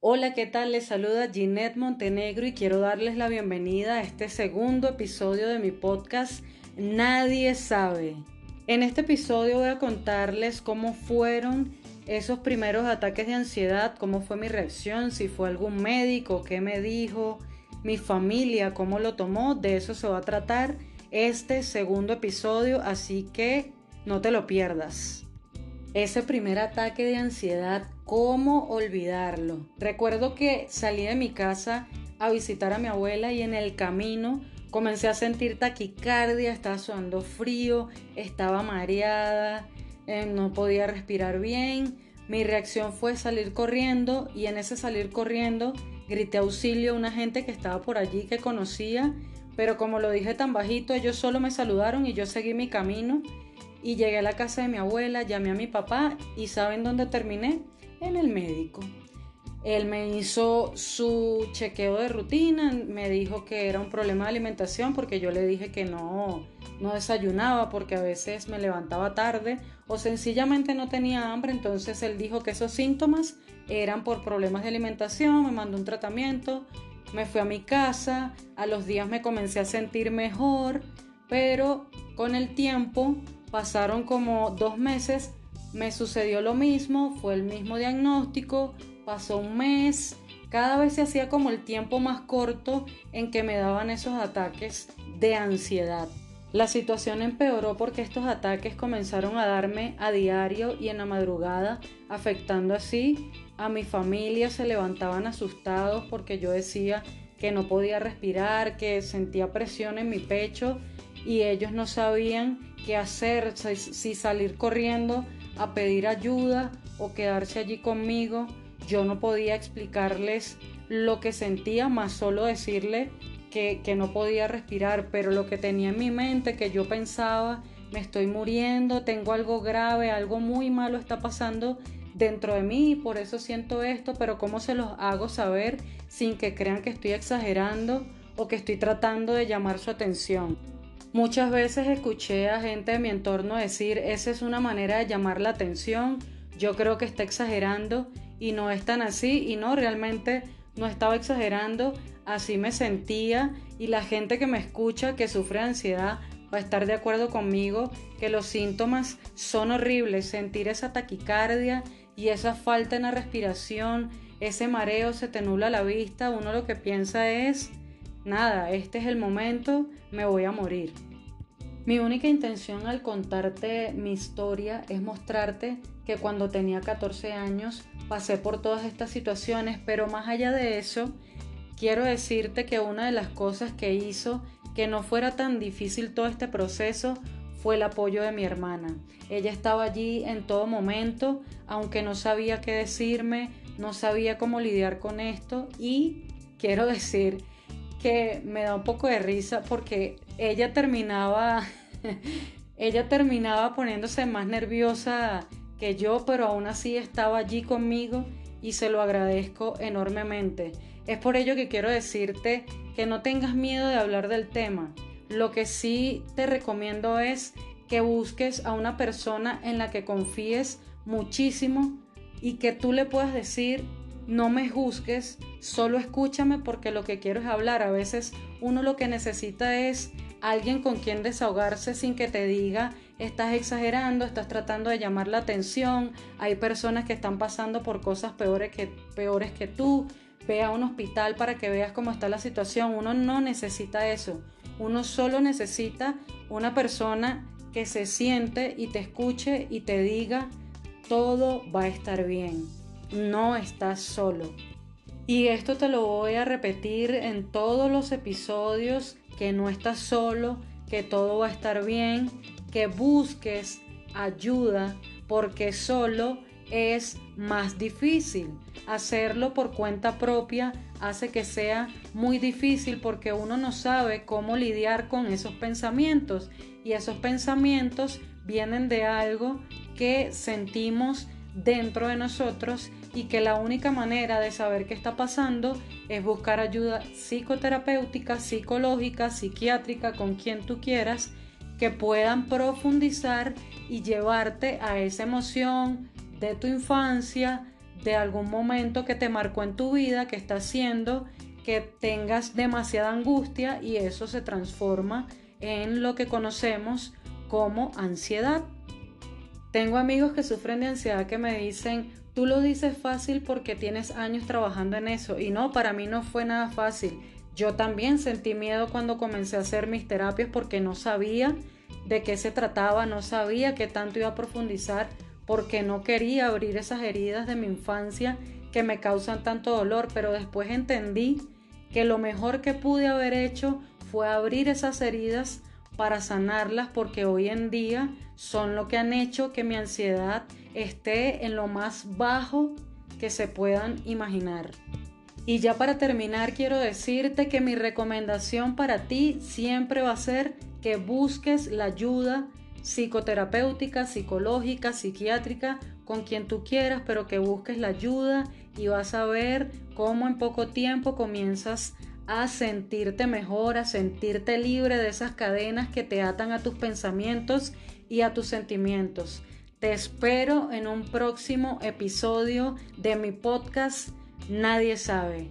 Hola, ¿qué tal? Les saluda Ginette Montenegro y quiero darles la bienvenida a este segundo episodio de mi podcast Nadie sabe. En este episodio voy a contarles cómo fueron esos primeros ataques de ansiedad, cómo fue mi reacción, si fue algún médico, qué me dijo, mi familia, cómo lo tomó, de eso se va a tratar este segundo episodio, así que no te lo pierdas. Ese primer ataque de ansiedad, ¿cómo olvidarlo? Recuerdo que salí de mi casa a visitar a mi abuela y en el camino comencé a sentir taquicardia, estaba sudando frío, estaba mareada, eh, no podía respirar bien. Mi reacción fue salir corriendo y en ese salir corriendo grité auxilio a una gente que estaba por allí que conocía, pero como lo dije tan bajito, ellos solo me saludaron y yo seguí mi camino y llegué a la casa de mi abuela, llamé a mi papá y ¿saben dónde terminé? En el médico. Él me hizo su chequeo de rutina, me dijo que era un problema de alimentación porque yo le dije que no, no desayunaba porque a veces me levantaba tarde o sencillamente no tenía hambre, entonces él dijo que esos síntomas eran por problemas de alimentación, me mandó un tratamiento, me fui a mi casa, a los días me comencé a sentir mejor, pero con el tiempo Pasaron como dos meses, me sucedió lo mismo, fue el mismo diagnóstico, pasó un mes, cada vez se hacía como el tiempo más corto en que me daban esos ataques de ansiedad. La situación empeoró porque estos ataques comenzaron a darme a diario y en la madrugada, afectando así a mi familia. Se levantaban asustados porque yo decía que no podía respirar, que sentía presión en mi pecho y ellos no sabían qué hacer, si salir corriendo a pedir ayuda o quedarse allí conmigo. Yo no podía explicarles lo que sentía, más solo decirle que, que no podía respirar, pero lo que tenía en mi mente, que yo pensaba, me estoy muriendo, tengo algo grave, algo muy malo está pasando dentro de mí, por eso siento esto, pero ¿cómo se los hago saber sin que crean que estoy exagerando o que estoy tratando de llamar su atención? Muchas veces escuché a gente de mi entorno decir, esa es una manera de llamar la atención, yo creo que está exagerando y no es tan así y no, realmente no estaba exagerando, así me sentía y la gente que me escucha que sufre ansiedad va a estar de acuerdo conmigo que los síntomas son horribles, sentir esa taquicardia y esa falta en la respiración, ese mareo, se te nula la vista, uno lo que piensa es, nada, este es el momento, me voy a morir. Mi única intención al contarte mi historia es mostrarte que cuando tenía 14 años pasé por todas estas situaciones, pero más allá de eso, quiero decirte que una de las cosas que hizo que no fuera tan difícil todo este proceso fue el apoyo de mi hermana. Ella estaba allí en todo momento, aunque no sabía qué decirme, no sabía cómo lidiar con esto y quiero decir que me da un poco de risa porque ella terminaba, ella terminaba poniéndose más nerviosa que yo, pero aún así estaba allí conmigo y se lo agradezco enormemente. Es por ello que quiero decirte que no tengas miedo de hablar del tema. Lo que sí te recomiendo es que busques a una persona en la que confíes muchísimo y que tú le puedas decir no me juzgues, solo escúchame porque lo que quiero es hablar. A veces uno lo que necesita es alguien con quien desahogarse sin que te diga estás exagerando, estás tratando de llamar la atención, hay personas que están pasando por cosas peores que, peores que tú, ve a un hospital para que veas cómo está la situación, uno no necesita eso, uno solo necesita una persona que se siente y te escuche y te diga todo va a estar bien no estás solo. Y esto te lo voy a repetir en todos los episodios, que no estás solo, que todo va a estar bien, que busques ayuda, porque solo es más difícil. Hacerlo por cuenta propia hace que sea muy difícil porque uno no sabe cómo lidiar con esos pensamientos y esos pensamientos vienen de algo que sentimos dentro de nosotros y que la única manera de saber qué está pasando es buscar ayuda psicoterapéutica, psicológica, psiquiátrica, con quien tú quieras, que puedan profundizar y llevarte a esa emoción de tu infancia, de algún momento que te marcó en tu vida que está haciendo que tengas demasiada angustia y eso se transforma en lo que conocemos como ansiedad. Tengo amigos que sufren de ansiedad que me dicen, tú lo dices fácil porque tienes años trabajando en eso y no, para mí no fue nada fácil. Yo también sentí miedo cuando comencé a hacer mis terapias porque no sabía de qué se trataba, no sabía qué tanto iba a profundizar porque no quería abrir esas heridas de mi infancia que me causan tanto dolor, pero después entendí que lo mejor que pude haber hecho fue abrir esas heridas para sanarlas porque hoy en día son lo que han hecho que mi ansiedad esté en lo más bajo que se puedan imaginar. Y ya para terminar quiero decirte que mi recomendación para ti siempre va a ser que busques la ayuda psicoterapéutica, psicológica, psiquiátrica, con quien tú quieras, pero que busques la ayuda y vas a ver cómo en poco tiempo comienzas a sentirte mejor, a sentirte libre de esas cadenas que te atan a tus pensamientos y a tus sentimientos. Te espero en un próximo episodio de mi podcast Nadie sabe.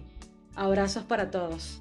Abrazos para todos.